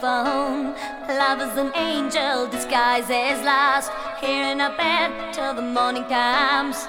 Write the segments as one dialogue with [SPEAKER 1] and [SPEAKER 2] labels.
[SPEAKER 1] telephone. Love is an angel disguised as lost. Here in a bed till the morning comes.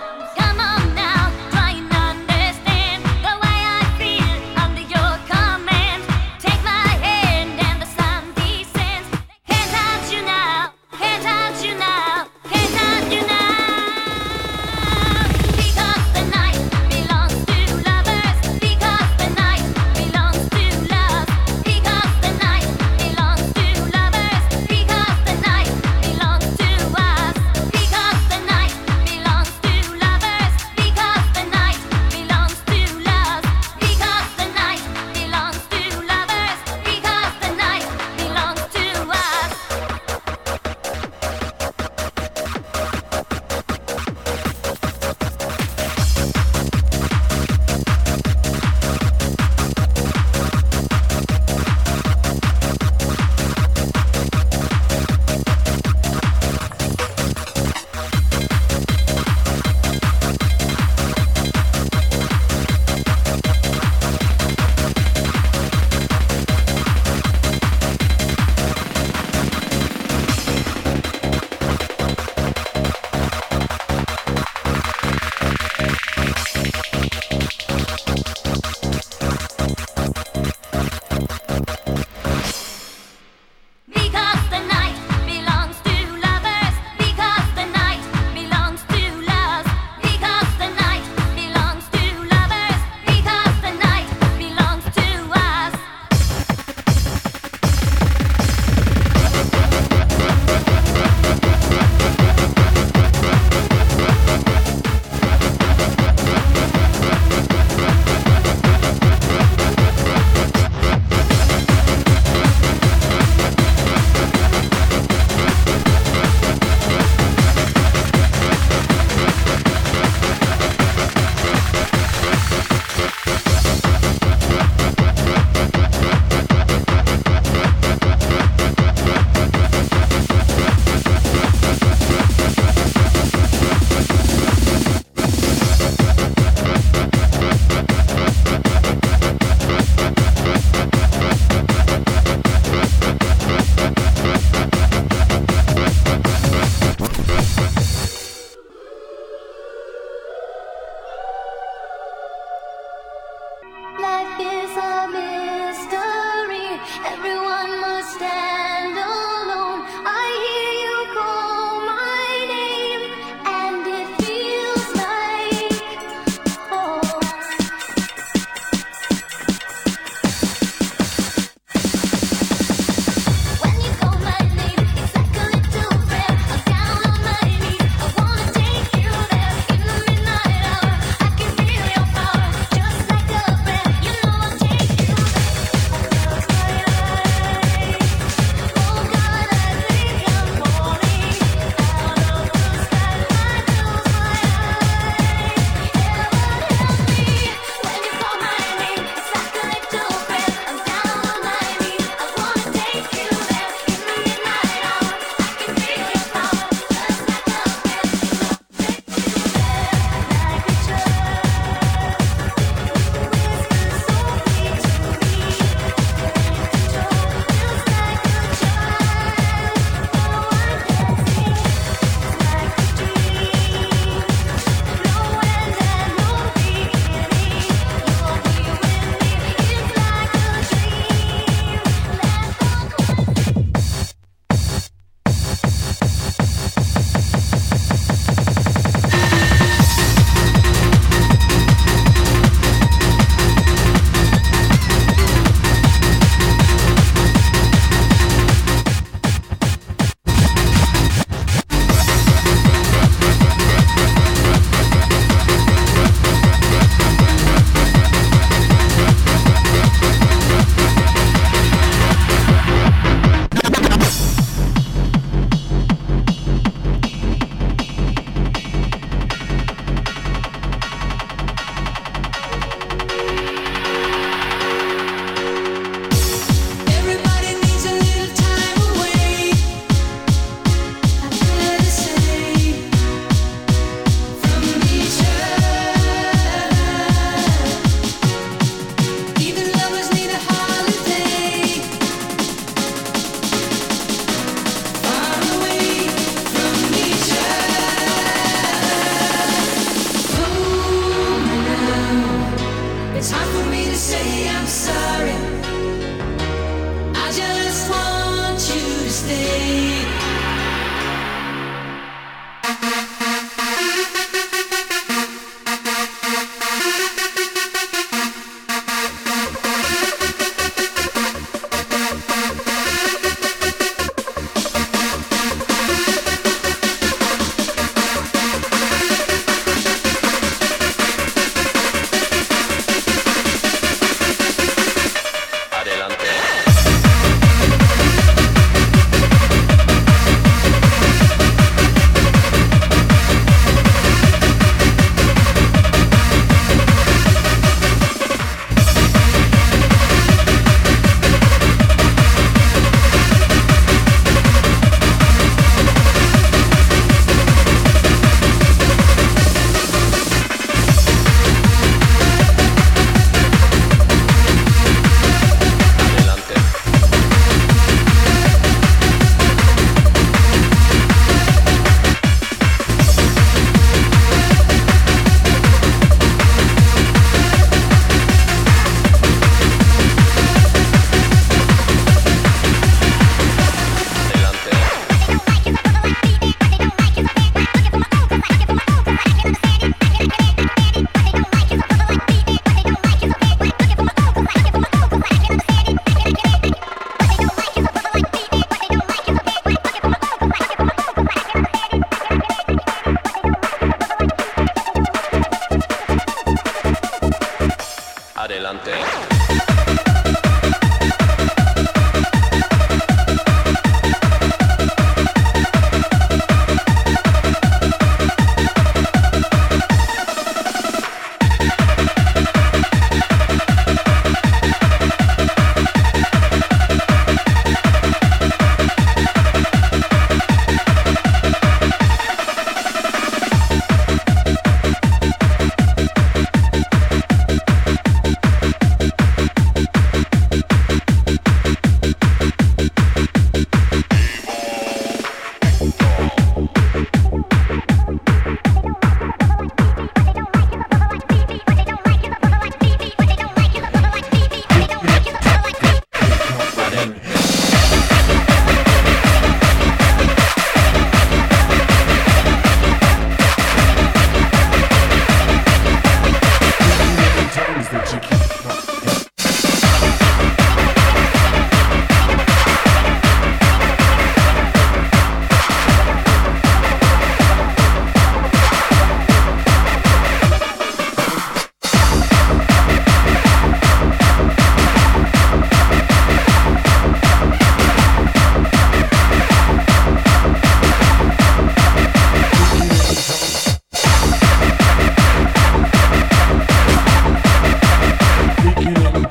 [SPEAKER 1] you
[SPEAKER 2] know.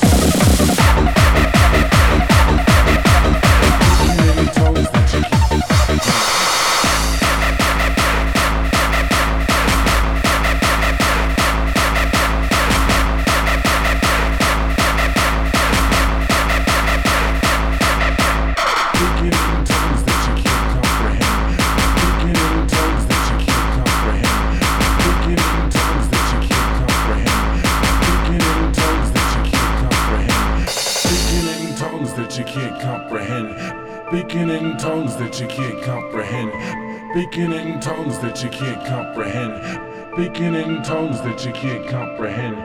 [SPEAKER 2] you can't comprehend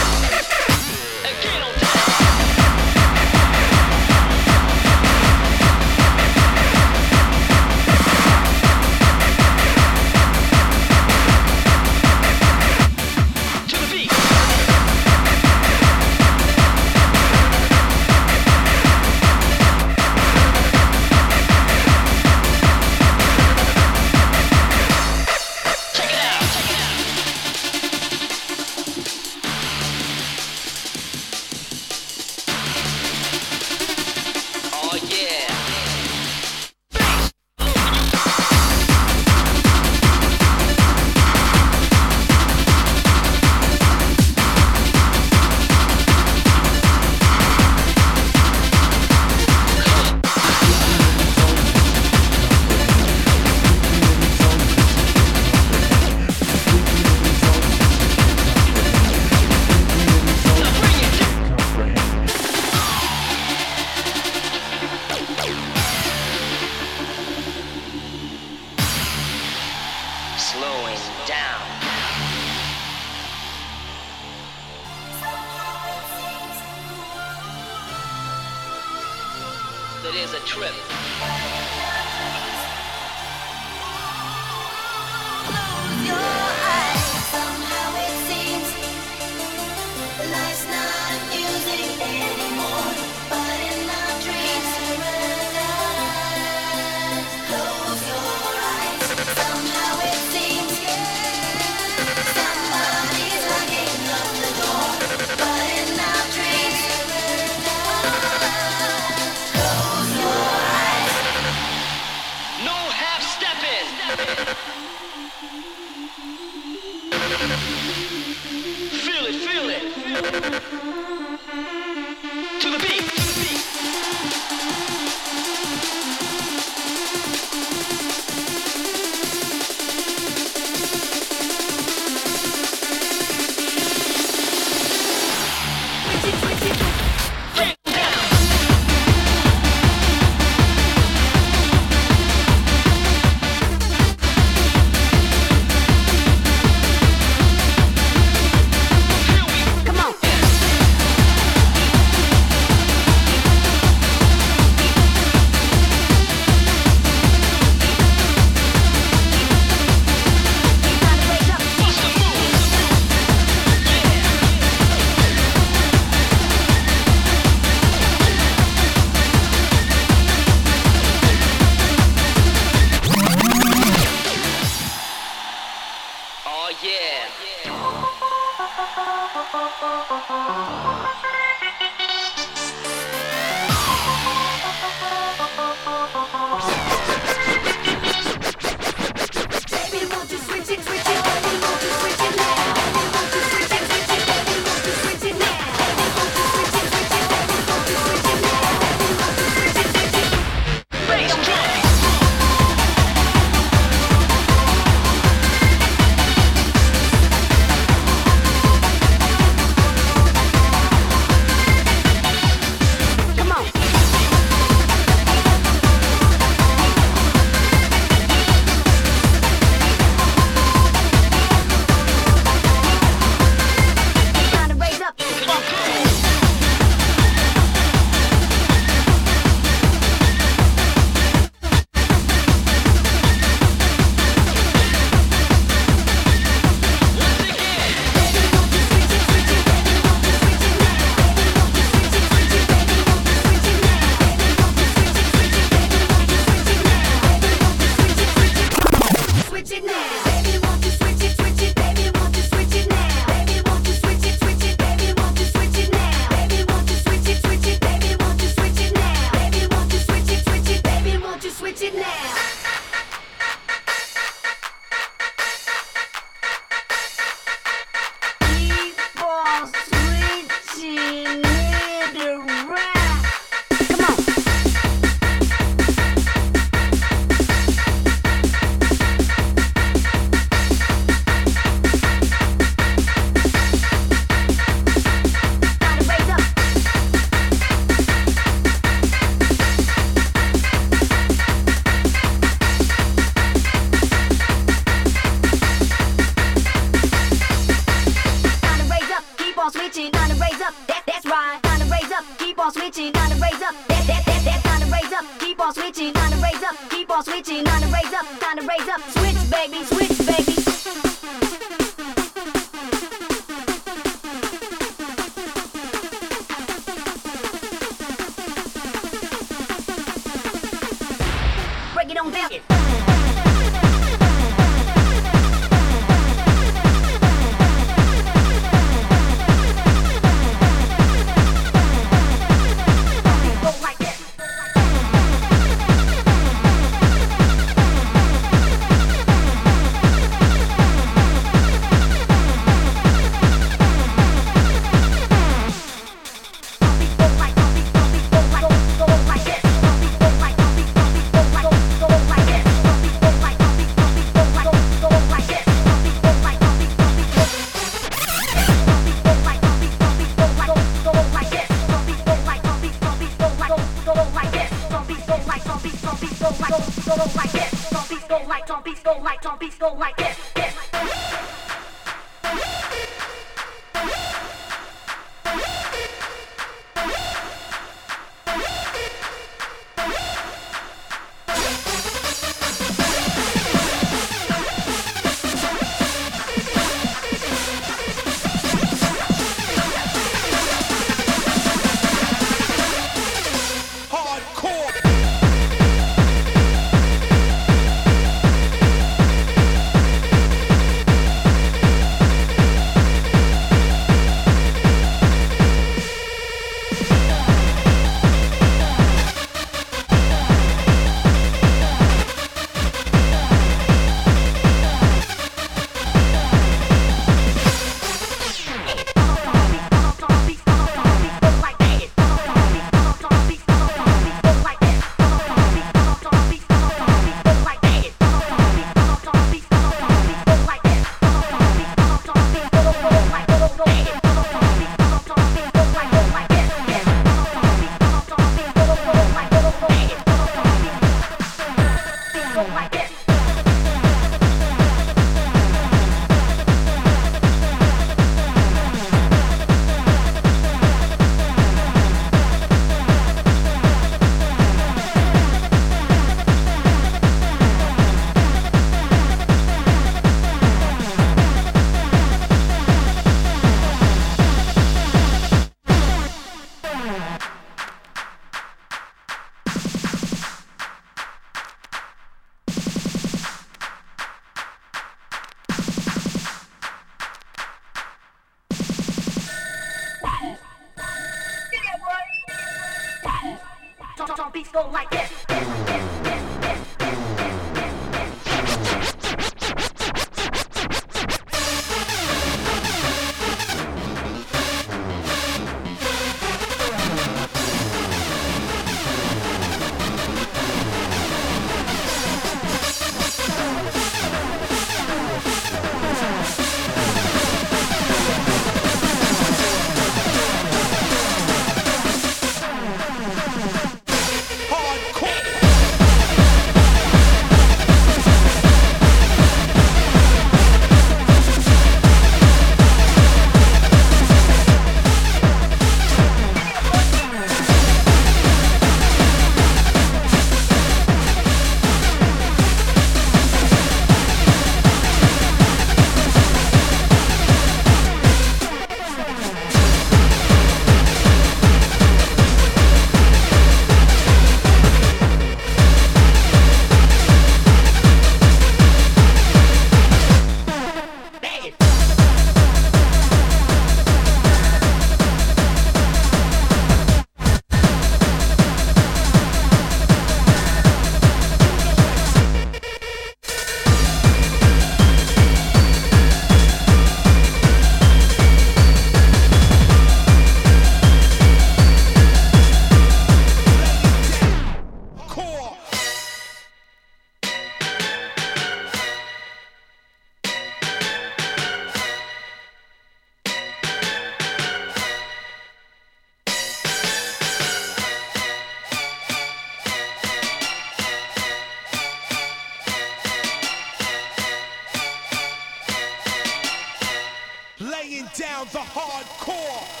[SPEAKER 2] the hardcore.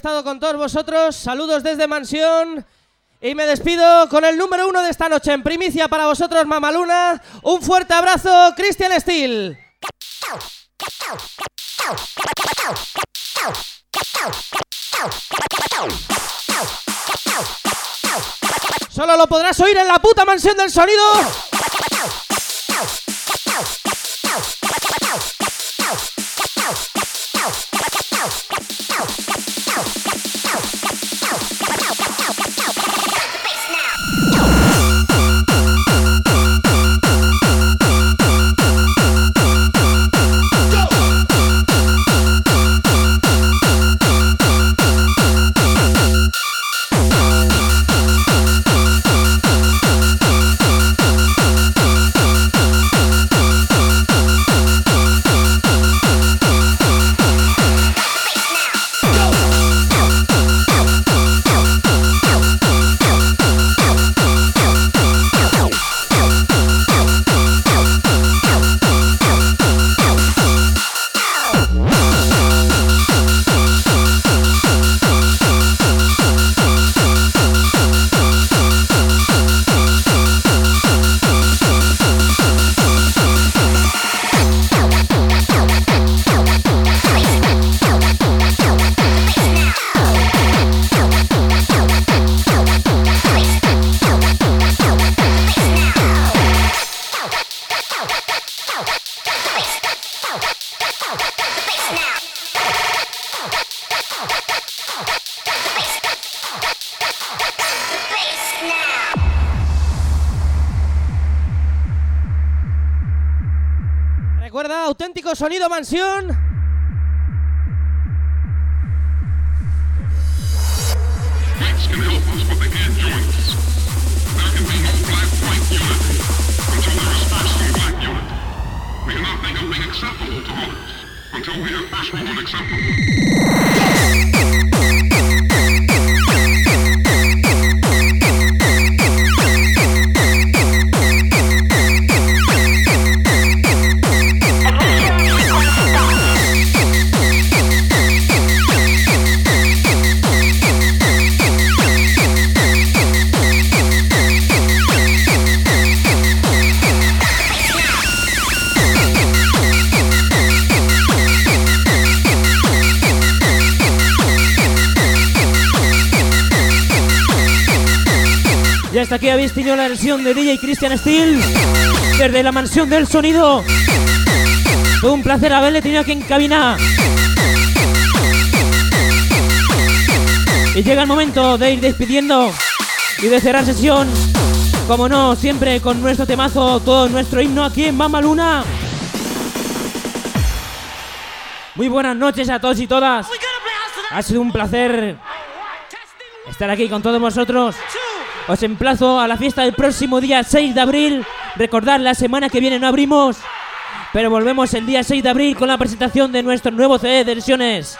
[SPEAKER 3] Estado con todos vosotros. Saludos desde Mansión. Y me despido con el número uno de esta noche en primicia para vosotros, Mamaluna. Un fuerte abrazo, Christian Steel. Solo lo podrás oír en la puta mansión del sonido. sonido
[SPEAKER 4] hasta aquí habéis tenido la versión de DJ Christian Steel desde la mansión del sonido. Fue un placer haberle tenido aquí en cabina. Y llega el momento de ir despidiendo y de cerrar sesión. Como no, siempre con nuestro temazo, todo nuestro himno aquí en Mama Luna. Muy buenas noches a todos y todas. Ha sido un placer estar aquí con todos vosotros. Os emplazo a la fiesta del próximo día 6 de abril. Recordad, la semana que viene no abrimos, pero volvemos el día 6 de abril con la presentación de nuestro nuevo CD de versiones.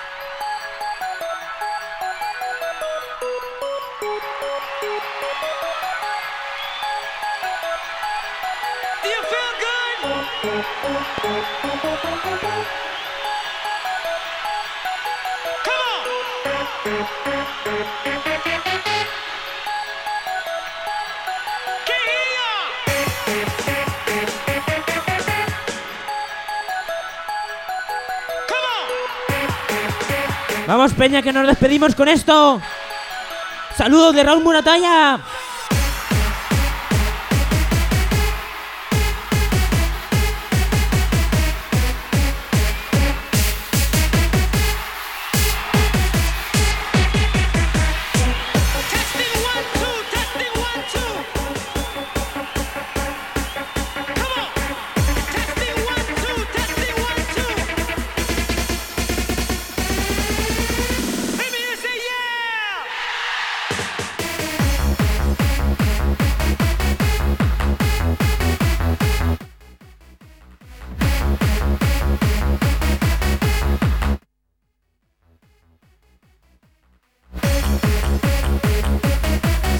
[SPEAKER 4] Peña, que nos despedimos con esto. Saludos de Raúl Muratalla.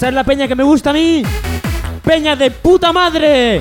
[SPEAKER 4] Esa es la peña que me gusta a mí. Peña de puta madre.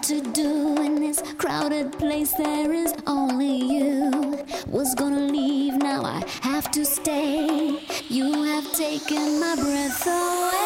[SPEAKER 1] what to do in this crowded place. There is only you. Was gonna leave, now I have to stay. You have taken my breath away.